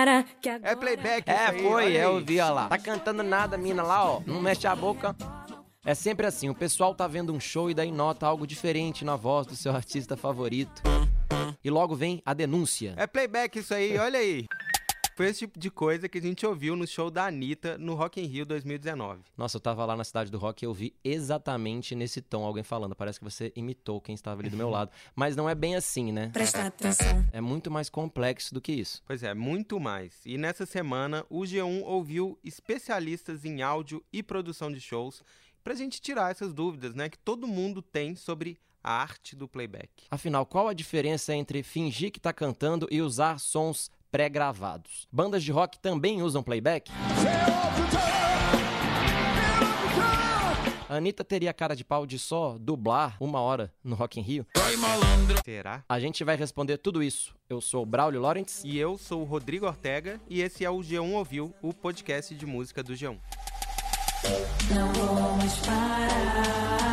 para que agora... É playback É, isso aí, foi, olha eu vi, ó lá. Tá cantando nada, mina lá, ó. Não mexe a boca. É sempre assim, o pessoal tá vendo um show e daí nota algo diferente na voz do seu artista favorito. E logo vem a denúncia. É playback isso aí, olha aí. Foi esse tipo de coisa que a gente ouviu no show da Anitta no Rock in Rio 2019. Nossa, eu tava lá na cidade do rock e eu vi exatamente nesse tom alguém falando. Parece que você imitou quem estava ali do meu lado. Mas não é bem assim, né? Presta atenção. É muito mais complexo do que isso. Pois é, muito mais. E nessa semana, o G1 ouviu especialistas em áudio e produção de shows pra gente tirar essas dúvidas, né, que todo mundo tem sobre a arte do playback. Afinal, qual a diferença entre fingir que tá cantando e usar sons pré-gravados? Bandas de rock também usam playback? A Anitta teria cara de pau de só dublar uma hora no Rock in Rio? Será? A gente vai responder tudo isso. Eu sou o Braulio Lawrence. E eu sou o Rodrigo Ortega e esse é o G1 Ouviu, o podcast de música do G1. Não vamos parar.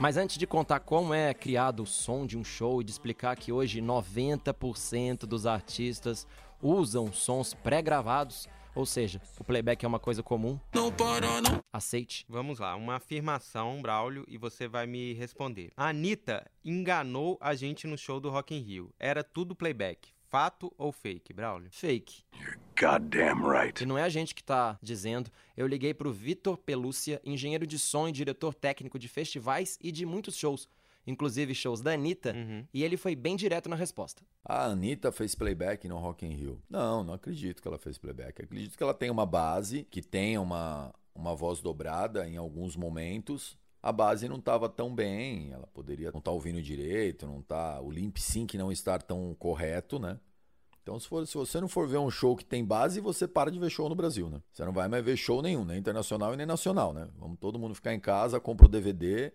Mas antes de contar como é criado o som de um show e de explicar que hoje 90% dos artistas usam sons pré-gravados, ou seja, o playback é uma coisa comum. Não para, não. Aceite. Vamos lá, uma afirmação, Braulio, e você vai me responder. A Anitta enganou a gente no show do Rock in Rio. Era tudo playback. Fato ou fake, Braulio? Fake. Goddamn right. E não é a gente que tá dizendo. Eu liguei pro Vitor Pelúcia, engenheiro de som e diretor técnico de festivais e de muitos shows, inclusive shows da Anitta, Uhum. e ele foi bem direto na resposta. A Anitta fez playback no Rock in Rio. Não, não acredito que ela fez playback. Acredito que ela tem uma base, que tenha uma, uma voz dobrada em alguns momentos. A base não estava tão bem, ela poderia não estar ouvindo direito, não tá, o limp sync não estar tão correto, né? Então, se, for, se você não for ver um show que tem base, você para de ver show no Brasil, né? Você não vai mais ver show nenhum, nem internacional e nem nacional, né? Vamos todo mundo ficar em casa, compra o DVD,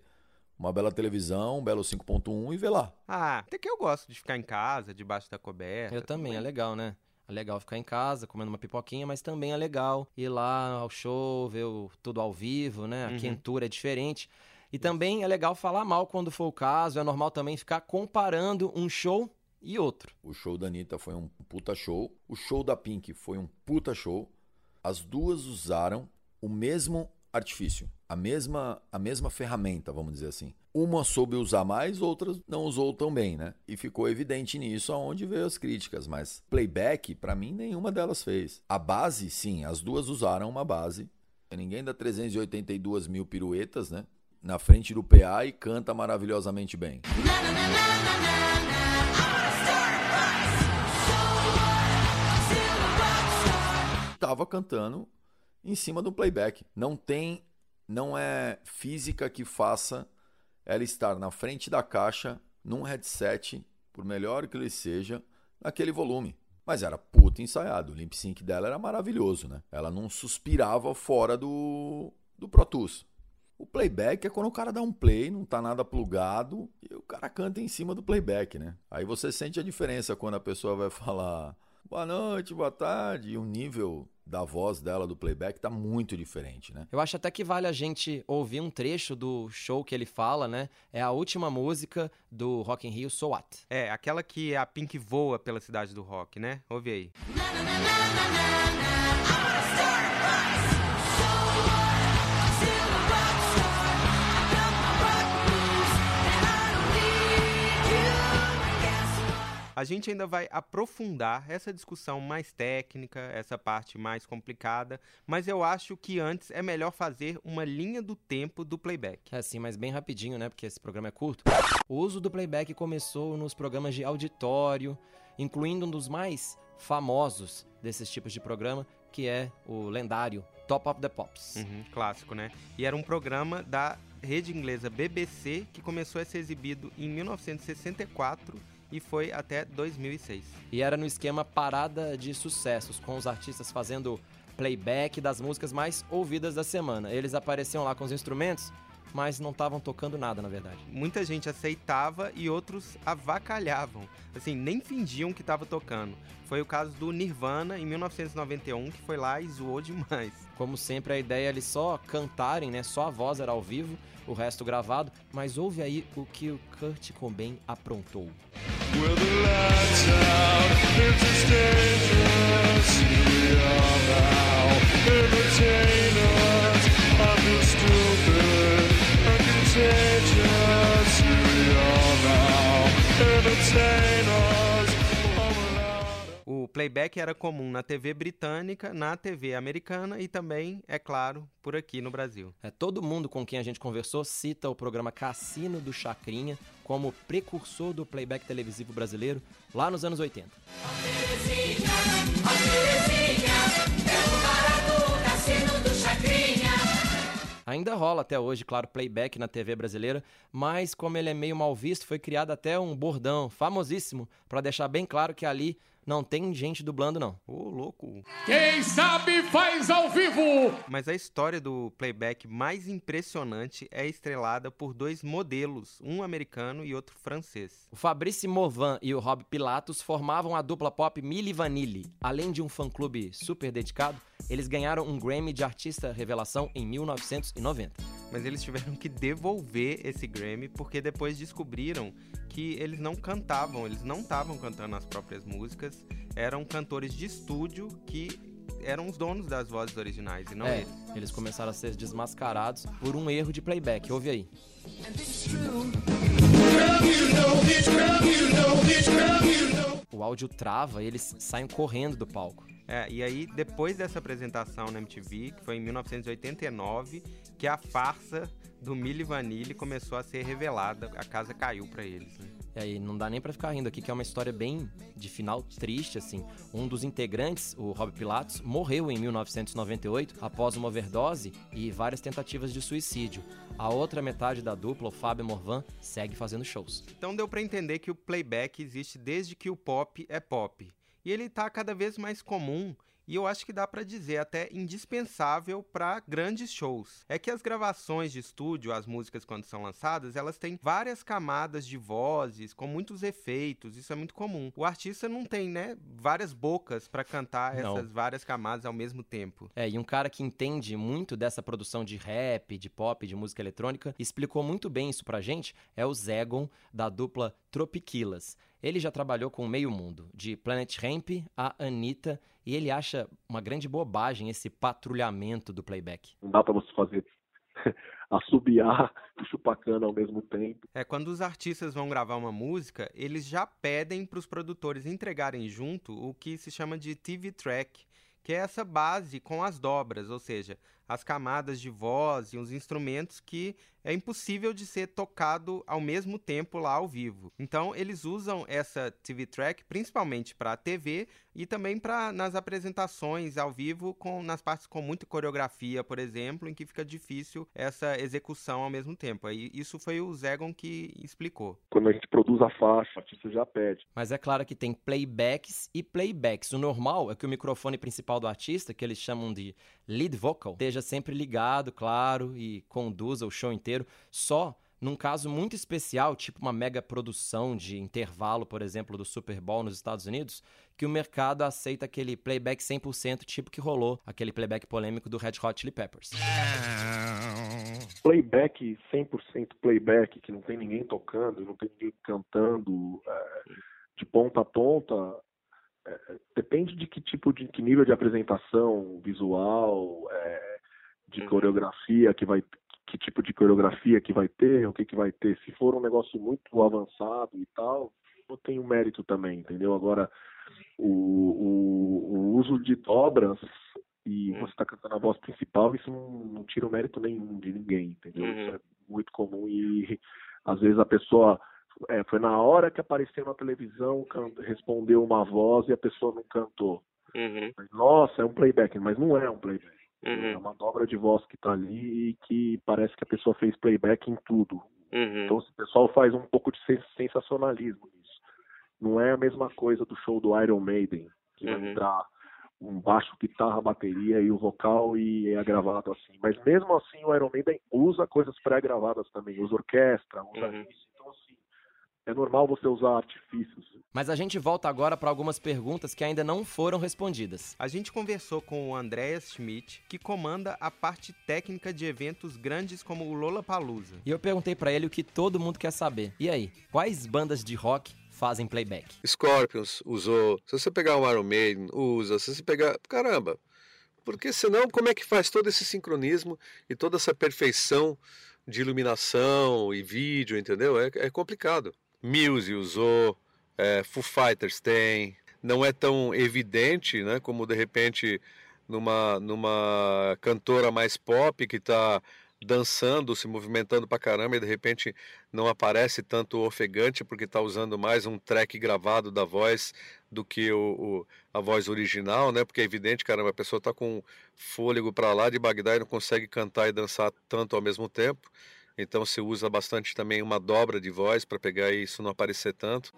uma bela televisão, um belo 5.1 e vê lá. Ah, até que eu gosto de ficar em casa, debaixo da coberta. Eu também, é legal, né? É legal ficar em casa, comendo uma pipoquinha, mas também é legal ir lá ao show, ver o- tudo ao vivo, né? A Uhum. quentura é diferente. E também é legal falar mal quando for o caso, é normal também ficar comparando um show e outro. O show da Anitta foi um puta show. O show da Pink foi um puta show. As duas usaram o mesmo artifício, a mesma, a mesma ferramenta, vamos dizer assim. Uma soube usar mais, outras não usou tão bem, né? E ficou evidente nisso aonde veio as críticas, mas playback, pra mim, nenhuma delas fez. A base, sim, as duas usaram uma base. Ninguém dá 382 mil piruetas, né? Na frente do PA e canta maravilhosamente bem. Tava cantando em cima do playback. Não tem, não é física que faça ela estar na frente da caixa, num headset, por melhor que ele seja, naquele volume. Mas era puta ensaiado. O lip sync dela era maravilhoso, né? Ela não suspirava fora do, do Pro Tools. O playback é quando o cara dá um play, não tá nada plugado, e o cara canta em cima do playback, né? Aí você sente a diferença quando a pessoa vai falar boa noite, boa tarde, e o nível da voz dela do playback tá muito diferente, né? Eu acho até que vale a gente ouvir um trecho do show que ele fala, né? É a última música do Rock in Rio, So What? É, aquela que a Pink voa pela cidade do rock, né? Ouve aí. A gente ainda vai aprofundar essa discussão mais técnica, essa parte mais complicada, mas eu acho que antes é melhor fazer uma linha do tempo do playback. É assim, mas bem rapidinho, né? Porque esse programa é curto. O uso do playback começou nos programas de auditório, incluindo um dos mais famosos desses tipos de programa, que é o lendário Top of the Pops. Uhum, clássico, né? E era um programa da rede inglesa BBC que começou a ser exibido em 1964 e foi até 2006. E era no esquema parada de sucessos, com os artistas fazendo playback das músicas mais ouvidas da semana. Eles apareciam lá com os instrumentos, mas não estavam tocando nada, na verdade. Muita gente aceitava e outros avacalhavam. Assim, nem fingiam que estava tocando. Foi o caso do Nirvana em 1991, que foi lá e zoou demais. Como sempre, a ideia é eles só cantarem, né? Só a voz era ao vivo, o resto gravado. Mas ouve aí o que o Kurt Cobain aprontou. O playback era comum na TV britânica, na TV americana e também, é claro, por aqui no Brasil. É, todo mundo com quem a gente conversou cita o programa Cassino do Chacrinha como precursor do playback televisivo brasileiro lá nos anos 80. Ainda rola até hoje, claro, playback na TV brasileira, mas como ele é meio mal visto, foi criado até um bordão famosíssimo para deixar bem claro que ali não tem gente dublando não. Ô, louco! Quem sabe faz ao vivo! Mas a história do playback mais impressionante é estrelada por dois modelos, um americano e outro francês. O Fabrice Morvan e o Rob Pilatos formavam a dupla pop Milli Vanilli. Além de um fã-clube super dedicado, eles ganharam um Grammy de Artista Revelação em 1990. Mas eles tiveram que devolver esse Grammy porque depois descobriram que eles não cantavam, eles não estavam cantando as próprias músicas, eram cantores de estúdio que eram os donos das vozes originais e não é, eles. eles começaram a ser desmascarados por um erro de playback. Ouve aí. O áudio trava e eles saem correndo do palco. É, e aí, depois dessa apresentação na MTV, que foi em 1989, que a farsa do Milli Vanilli começou a ser revelada, a casa caiu pra eles. Né? E aí, não dá nem pra ficar rindo aqui, que é uma história bem de final triste, assim. Um dos integrantes, o Rob Pilatos, morreu em 1998 após uma overdose e várias tentativas de suicídio. A outra metade da dupla, o Fábio Morvan, segue fazendo shows. Então deu pra entender que o playback existe desde que o pop é pop. E ele tá cada vez mais comum e eu acho que dá pra dizer até indispensável para grandes shows. É que as gravações de estúdio, as músicas quando são lançadas, elas têm várias camadas de vozes, com muitos efeitos, isso é muito comum. O artista não tem, né, várias bocas pra cantar Não. essas várias camadas ao mesmo tempo. É, e um cara que entende muito dessa produção de rap, de pop, de música eletrônica, explicou muito bem isso pra gente, é o Zegon, da dupla Tropiquilas. Ele já trabalhou com meio mundo, de Planet Ramp a Anitta, e ele acha uma grande bobagem esse patrulhamento do playback. Não dá pra você fazer assobiar e chupar cana ao mesmo tempo. É, quando os artistas vão gravar uma música, eles já pedem para os produtores entregarem junto o que se chama de TV track, que é essa base com as dobras, ou seja, as camadas de voz e os instrumentos que é impossível de ser tocado ao mesmo tempo lá ao vivo. Então, eles usam essa TV track principalmente para TV e também para nas apresentações ao vivo com nas partes com muita coreografia, por exemplo, em que fica difícil essa execução ao mesmo tempo. Aí isso foi o Zegon que explicou. Quando a gente produz a faixa, o artista já pede. Mas é claro que tem playbacks e playbacks. O normal é que o microfone principal do artista, que eles chamam de lead vocal, esteja sempre ligado, claro, e conduza o show inteiro. Só num caso muito especial, tipo uma mega produção de intervalo, por exemplo, do Super Bowl nos Estados Unidos, que o mercado aceita aquele playback 100%, tipo que rolou aquele playback polêmico do Red Hot Chili Peppers. Playback, 100% playback, que não tem ninguém tocando, não tem ninguém cantando é, de ponta a ponta. é, depende de que tipo de que nível de apresentação visual, é, de coreografia que vai que tipo de coreografia que vai ter, o que que vai ter. Se for um negócio muito avançado e tal, não tem o mérito também, entendeu? Agora, o, o, o uso de dobras e você está cantando a voz principal, isso não, não tira o mérito nenhum de ninguém, entendeu? Isso é muito comum e às vezes a pessoa é, foi na hora que apareceu na televisão, respondeu uma voz e a pessoa não cantou. Mas, Nossa, é um playback, mas não é um playback. É uma dobra de voz que tá ali e que parece que a pessoa fez playback em tudo. Então o pessoal faz um pouco de sen- sensacionalismo nisso. Não é a mesma coisa do show do Iron Maiden, que vai entrar um baixo, guitarra, bateria e o vocal e é gravado assim. Mas mesmo assim o Iron Maiden usa coisas pré-gravadas também, usa orquestra, usa isso. Então assim, é normal você usar artifícios. Mas a gente volta agora para algumas perguntas que ainda não foram respondidas. A gente conversou com o Andreas Schmidt, que comanda a parte técnica de eventos grandes como o Lollapalooza. E eu perguntei para ele o que todo mundo quer saber. E aí, quais bandas de rock fazem playback. Scorpions usou. Se você pegar um Iron Maiden, usa. Se você pegar. Caramba! Porque senão, como é que faz todo esse sincronismo e toda essa perfeição de iluminação e vídeo, entendeu? É, é complicado. Muse usou, é, Foo Fighters tem. Não é tão evidente, né? Como de repente numa, numa cantora mais pop que está dançando, se movimentando pra caramba e de repente não aparece tanto ofegante porque está usando mais um track gravado da voz do que o, o, a voz original, né? Porque é evidente, caramba, a pessoa está com fôlego para lá de Bagdá e não consegue cantar e dançar tanto ao mesmo tempo. Então se usa bastante também uma dobra de voz para pegar isso não aparecer tanto.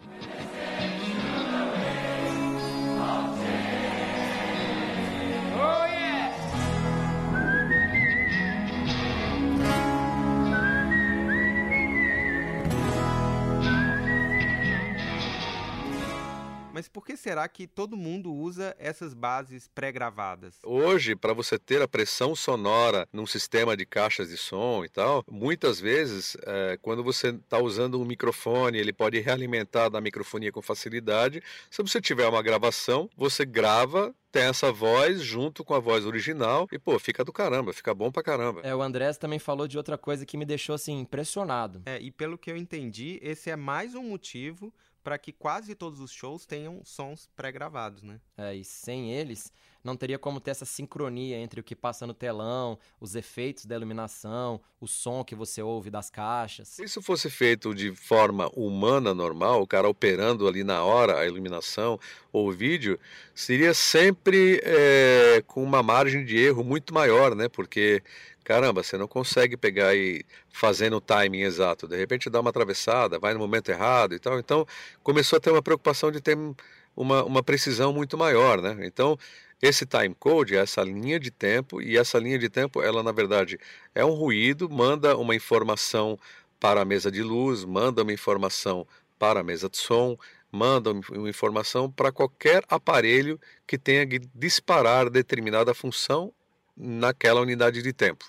Mas por que será que todo mundo usa essas bases pré-gravadas? Hoje, para você ter a pressão sonora num sistema de caixas de som e tal, muitas vezes, é, quando você está usando um microfone, ele pode realimentar da microfonia com facilidade. Se você tiver uma gravação, você grava tem essa voz junto com a voz original e, pô, fica do caramba, fica bom pra caramba. É, o Andrés também falou de outra coisa que me deixou, assim, impressionado. É, e pelo que eu entendi, esse é mais um motivo para que quase todos os shows tenham sons pré-gravados, né? É, e sem eles, não teria como ter essa sincronia entre o que passa no telão, os efeitos da iluminação, o som que você ouve das caixas. Se isso fosse feito de forma humana, normal, o cara operando ali na hora a iluminação ou o vídeo, seria sempre é, com uma margem de erro muito maior, né? Porque caramba, você não consegue pegar e fazendo o timing exato. De repente dá uma atravessada, vai no momento errado e tal. Então começou a ter uma preocupação de ter uma, uma precisão muito maior, né? Então esse time code essa linha de tempo e essa linha de tempo, ela na verdade é um ruído, manda uma informação para a mesa de luz, manda uma informação para a mesa de som, manda uma informação para qualquer aparelho que tenha que disparar determinada função naquela unidade de tempo.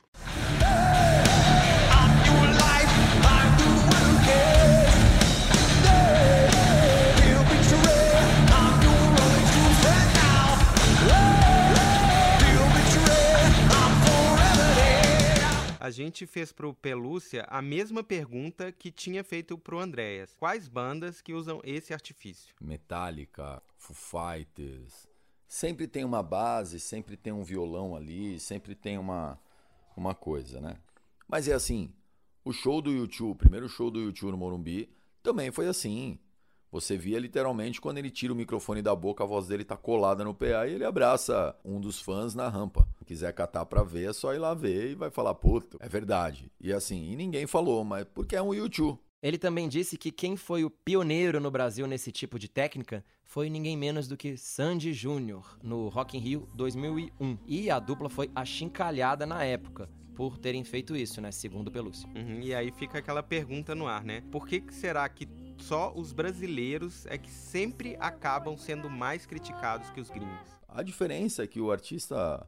A gente fez pro Pelúcia a mesma pergunta que tinha feito pro Andréas. Quais bandas que usam esse artifício? Metallica, Foo Fighters, sempre tem uma base, sempre tem um violão ali, sempre tem uma, uma coisa, né? Mas é assim, o show do YouTube, o primeiro show do YouTube no Morumbi, também foi assim. Você via literalmente quando ele tira o microfone da boca, a voz dele tá colada no PA e ele abraça um dos fãs na rampa. Se quiser catar pra ver, é só ir lá ver e vai falar, puto, é verdade. E assim, e ninguém falou, mas porque é um YouTube. Ele também disse que quem foi o pioneiro no Brasil nesse tipo de técnica foi ninguém menos do que Sandy Júnior, no Rock in Rio 2001. E a dupla foi achincalhada na época, por terem feito isso, né? Segundo Pelúcio. Uhum, e aí fica aquela pergunta no ar, né? Por que, que será que só os brasileiros é que sempre acabam sendo mais criticados que os gringos? A diferença é que o artista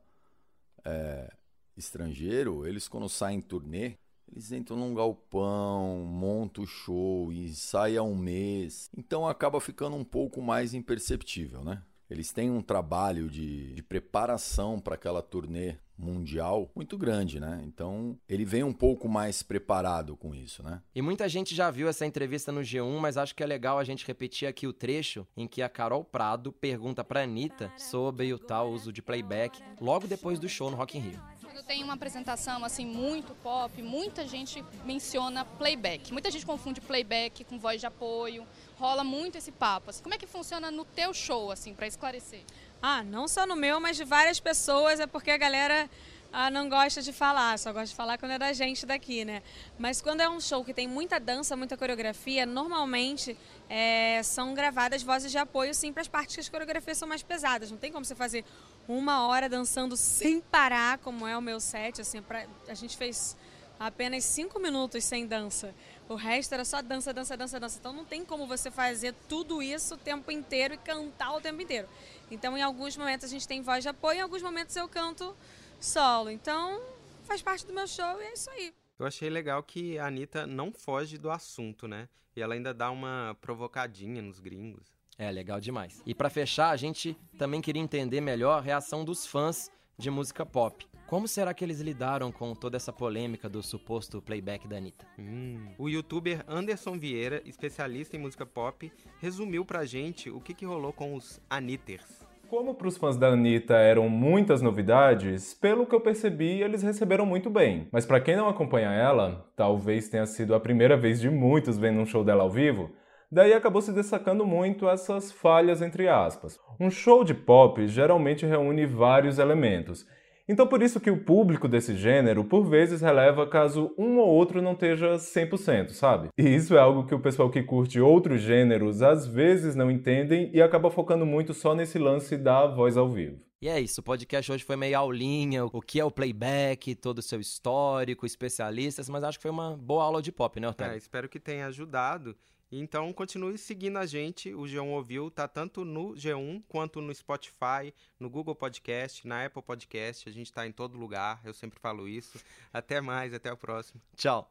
é, estrangeiro, eles quando saem em turnê, eles entram num galpão, montam o show e há um mês. Então acaba ficando um pouco mais imperceptível, né? Eles têm um trabalho de, de preparação para aquela turnê mundial muito grande, né? Então ele vem um pouco mais preparado com isso, né? E muita gente já viu essa entrevista no G1, mas acho que é legal a gente repetir aqui o trecho em que a Carol Prado pergunta pra Anitta sobre o tal uso de playback logo depois do show no Rock in Rio. Quando tem uma apresentação assim muito pop, muita gente menciona playback. Muita gente confunde playback com voz de apoio. Rola muito esse papo. Assim, como é que funciona no teu show, assim, para esclarecer? Ah, não só no meu, mas de várias pessoas, é porque a galera ah, não gosta de falar, só gosta de falar quando é da gente daqui, né? Mas quando é um show que tem muita dança, muita coreografia, normalmente é, são gravadas vozes de apoio, sim, para as partes que as coreografias são mais pesadas. Não tem como você fazer uma hora dançando sem parar, como é o meu set, assim, pra, a gente fez apenas cinco minutos sem dança. O resto era só dança, dança, dança, dança. Então não tem como você fazer tudo isso o tempo inteiro e cantar o tempo inteiro. Então em alguns momentos a gente tem voz de apoio, em alguns momentos eu canto solo. Então faz parte do meu show e é isso aí. Eu achei legal que a Anitta não foge do assunto, né? E ela ainda dá uma provocadinha nos gringos. É, legal demais. E pra fechar, a gente também queria entender melhor a reação dos fãs de música pop. Como será que eles lidaram com toda essa polêmica do suposto playback da Anitta? Hum. O youtuber Anderson Vieira, especialista em música pop, resumiu pra gente o que, que rolou com os Anitters. Como para os fãs da Anitta eram muitas novidades, pelo que eu percebi, eles receberam muito bem. Mas para quem não acompanha ela, talvez tenha sido a primeira vez de muitos vendo um show dela ao vivo, daí acabou se destacando muito essas falhas entre aspas. Um show de pop geralmente reúne vários elementos. Então por isso que o público desse gênero por vezes releva caso um ou outro não esteja 100%, sabe? E isso é algo que o pessoal que curte outros gêneros às vezes não entendem e acaba focando muito só nesse lance da voz ao vivo. E é isso, o podcast hoje foi meio aulinha, o que é o playback, todo o seu histórico, especialistas, mas acho que foi uma boa aula de pop, né, Otávio? É, espero que tenha ajudado. Então continue seguindo a gente. O G1 Ouviu tá tanto no G1 quanto no Spotify, no Google Podcast, na Apple Podcast. A gente tá em todo lugar. Eu sempre falo isso. Até mais, até o próximo. Tchau.